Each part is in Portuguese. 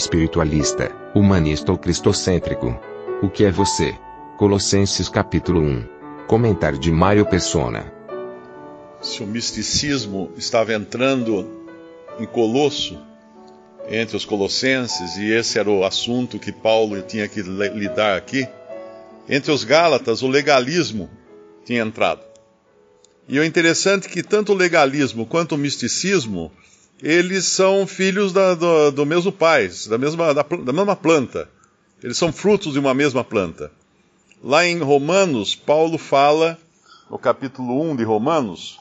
Espiritualista, humanista ou cristocêntrico? O que é você? Colossenses capítulo 1. Comentário de Mário Persona. Se o misticismo estava entrando em Colosso, entre os colossenses, e esse era o assunto que Paulo tinha que lidar aqui, entre os Gálatas, o legalismo tinha entrado. E o interessante é que tanto o legalismo quanto o misticismo, eles são filhos da, do, do, mesmo pai, da mesma, da, da mesma planta. Eles são frutos de uma mesma planta. Lá em Romanos, Paulo fala, no capítulo 1 de Romanos,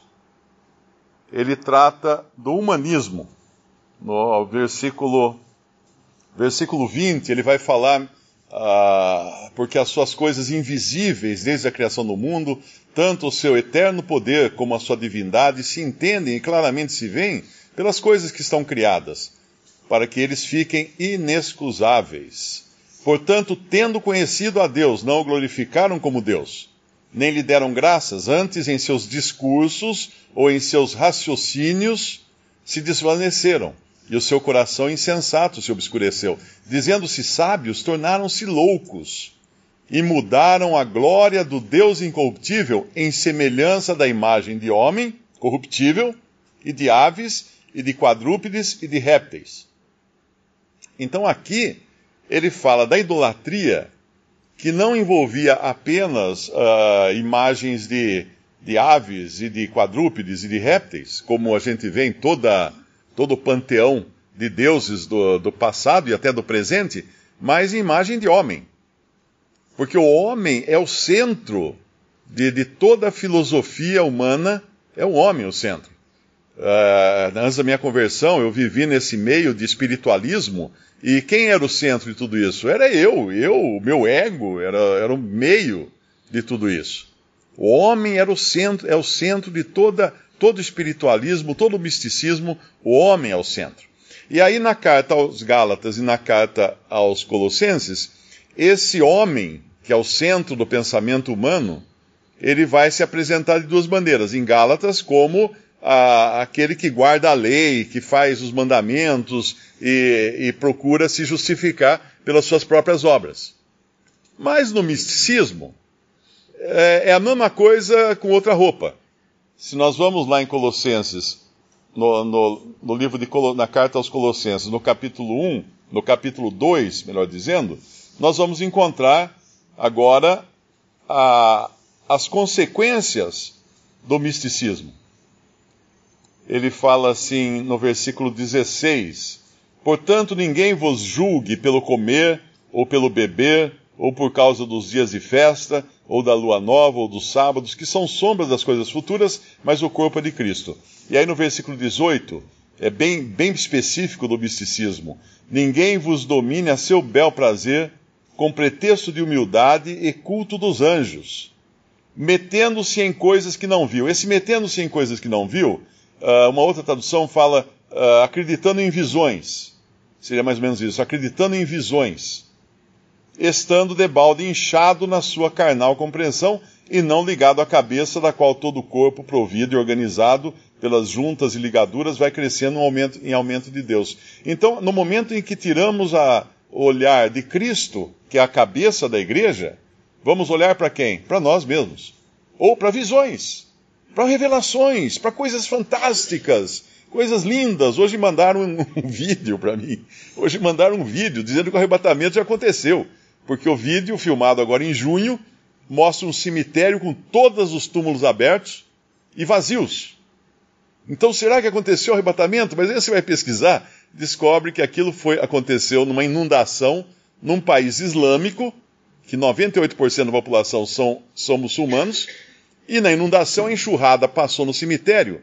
ele trata do humanismo no versículo, versículo 20, ele vai falar, ah, porque as suas coisas invisíveis desde a criação do mundo, tanto o seu eterno poder como a sua divindade, se entendem e claramente se veem pelas coisas que estão criadas, para que eles fiquem inexcusáveis. Portanto, tendo conhecido a Deus, não o glorificaram como Deus, nem lhe deram graças, antes em seus discursos ou em seus raciocínios se desvaneceram e o seu coração insensato se obscureceu. Dizendo-se sábios, tornaram-se loucos e mudaram a glória do Deus incorruptível em semelhança da imagem de homem corruptível e de aves e de quadrúpedes e de répteis. Então aqui ele fala da idolatria que não envolvia apenas uh, imagens de, de aves e de quadrúpedes e de répteis, como a gente vê em toda todo o panteão de deuses do, do passado e até do presente, mas em imagem de homem. Porque o homem é o centro de, de toda a filosofia humana, é o homem o centro. Uh, antes da minha conversão, eu vivi nesse meio de espiritualismo, e quem era o centro de tudo isso? Era eu, eu, o meu ego, era, era o meio de tudo isso. O homem era o centro, é o centro de toda todo espiritualismo, todo misticismo, o homem é o centro. E aí, na carta aos Gálatas e na carta aos Colossenses, esse homem, que é o centro do pensamento humano, ele vai se apresentar de duas maneiras. Em Gálatas, como a, aquele que guarda a lei, que faz os mandamentos e, e procura se justificar pelas suas próprias obras. Mas no misticismo, é, é a mesma coisa com outra roupa. Se nós vamos lá em Colossenses, no, no, no livro de na carta aos Colossenses, no capítulo 1, no capítulo 2, melhor dizendo, nós vamos encontrar agora a, as consequências do misticismo. Ele fala assim no versículo 16: Portanto, ninguém vos julgue pelo comer, ou pelo beber, ou por causa dos dias de festa, ou da lua nova, ou dos sábados, que são sombras das coisas futuras, mas o corpo é de Cristo. E aí no versículo 18, é bem, bem específico do misticismo: Ninguém vos domine a seu bel prazer, com pretexto de humildade e culto dos anjos, metendo-se em coisas que não viu. Esse metendo-se em coisas que não viu, uh, uma outra tradução fala uh, acreditando em visões. Seria mais ou menos isso, acreditando em visões estando debalde inchado na sua carnal compreensão e não ligado à cabeça, da qual todo o corpo, provido e organizado pelas juntas e ligaduras, vai crescendo em aumento, em aumento de Deus. Então, no momento em que tiramos a olhar de Cristo, que é a cabeça da igreja, vamos olhar para quem? Para nós mesmos. Ou para visões, para revelações, para coisas fantásticas, coisas lindas. Hoje mandaram um, um vídeo para mim. Hoje mandaram um vídeo dizendo que o arrebatamento já aconteceu porque o vídeo, filmado agora em junho, mostra um cemitério com todos os túmulos abertos e vazios. Então, será que aconteceu o arrebatamento? Mas aí você vai pesquisar, descobre que aquilo foi, aconteceu numa inundação num país islâmico, que 98% da população são, são muçulmanos, e na inundação a enxurrada passou no cemitério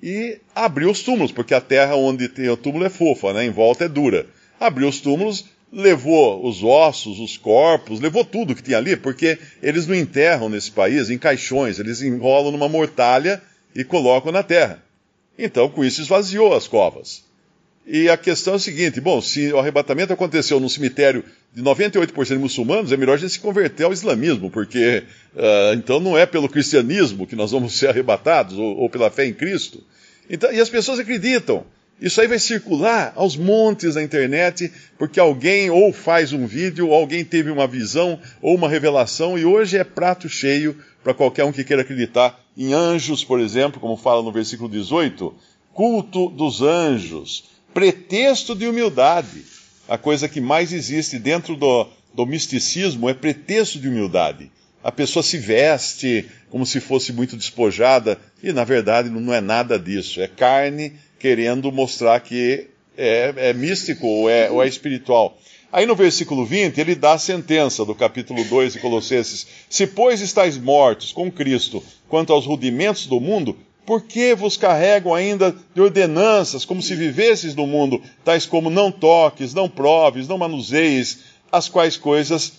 e abriu os túmulos, porque a terra onde tem o túmulo é fofa, né? em volta é dura. Abriu os túmulos, levou os ossos, os corpos, levou tudo que tinha ali, porque eles não enterram nesse país em caixões, eles enrolam numa mortalha e colocam na terra. Então, com isso, esvaziou as covas. E a questão é a seguinte: bom, se o arrebatamento aconteceu num cemitério de 98% de muçulmanos, é melhor a gente se converter ao islamismo, porque uh, então não é pelo cristianismo que nós vamos ser arrebatados, ou, ou pela fé em Cristo. Então, e as pessoas acreditam. Isso aí vai circular aos montes na internet, porque alguém ou faz um vídeo, ou alguém teve uma visão ou uma revelação, e hoje é prato cheio para qualquer um que queira acreditar em anjos, por exemplo, como fala no versículo 18, culto dos anjos, pretexto de humildade. A coisa que mais existe dentro do, do misticismo é pretexto de humildade. A pessoa se veste como se fosse muito despojada, e na verdade não é nada disso. É carne querendo mostrar que é, é místico ou é, ou é espiritual. Aí no versículo 20, ele dá a sentença do capítulo 2 de Colossenses: Se, pois, estáis mortos com Cristo quanto aos rudimentos do mundo, por que vos carregam ainda de ordenanças, como se vivesses no mundo, tais como não toques, não proves, não manuseis, as quais coisas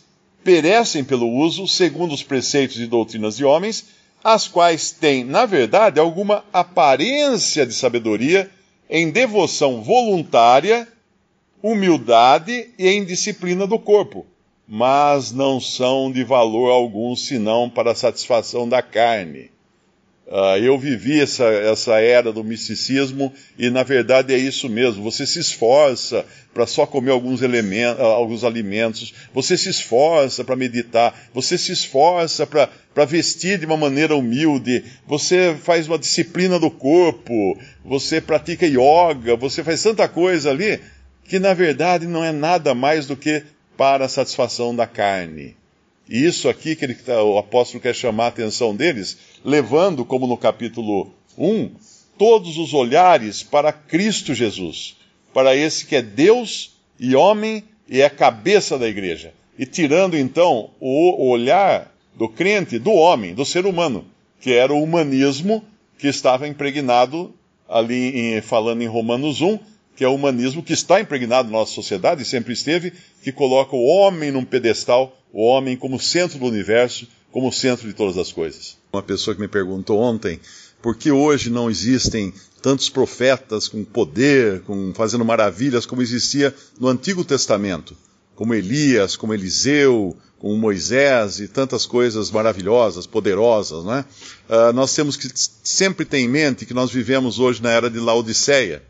perecem pelo uso, segundo os preceitos e doutrinas de homens, as quais têm, na verdade, alguma aparência de sabedoria, em devoção voluntária, humildade e em disciplina do corpo, mas não são de valor algum senão para a satisfação da carne Uh, eu vivi essa, essa era do misticismo e, na verdade, é isso mesmo. Você se esforça para só comer alguns, elementos, ah, alguns alimentos, você se esforça para meditar, você se esforça para vestir de uma maneira humilde, você faz uma disciplina do corpo, você pratica yoga, você faz tanta coisa ali que, na verdade, não é nada mais do que para a satisfação da carne. E isso aqui que ele, tá, o apóstolo quer chamar a atenção deles, levando, como no capítulo 1, todos os olhares para Cristo Jesus, para esse que é Deus e homem e é cabeça da igreja. E tirando então o olhar do crente, do homem, do ser humano, que era o humanismo que estava impregnado ali, em, falando em Romanos 1, que é o humanismo que está impregnado na nossa sociedade e sempre esteve, que coloca o homem num pedestal o homem como centro do universo, como centro de todas as coisas. Uma pessoa que me perguntou ontem por que hoje não existem tantos profetas com poder, com fazendo maravilhas como existia no Antigo Testamento, como Elias, como Eliseu, como Moisés e tantas coisas maravilhosas, poderosas, né? Uh, nós temos que sempre ter em mente que nós vivemos hoje na era de Laodiceia.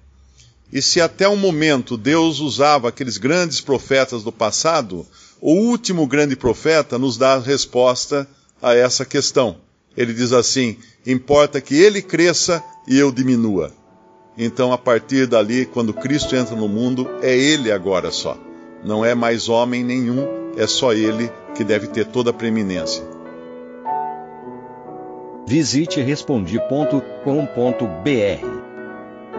E se até um momento Deus usava aqueles grandes profetas do passado, o último grande profeta nos dá a resposta a essa questão. Ele diz assim: importa que ele cresça e eu diminua. Então, a partir dali, quando Cristo entra no mundo, é ele agora só. Não é mais homem nenhum, é só ele que deve ter toda a preeminência. Visite respondi.com.br.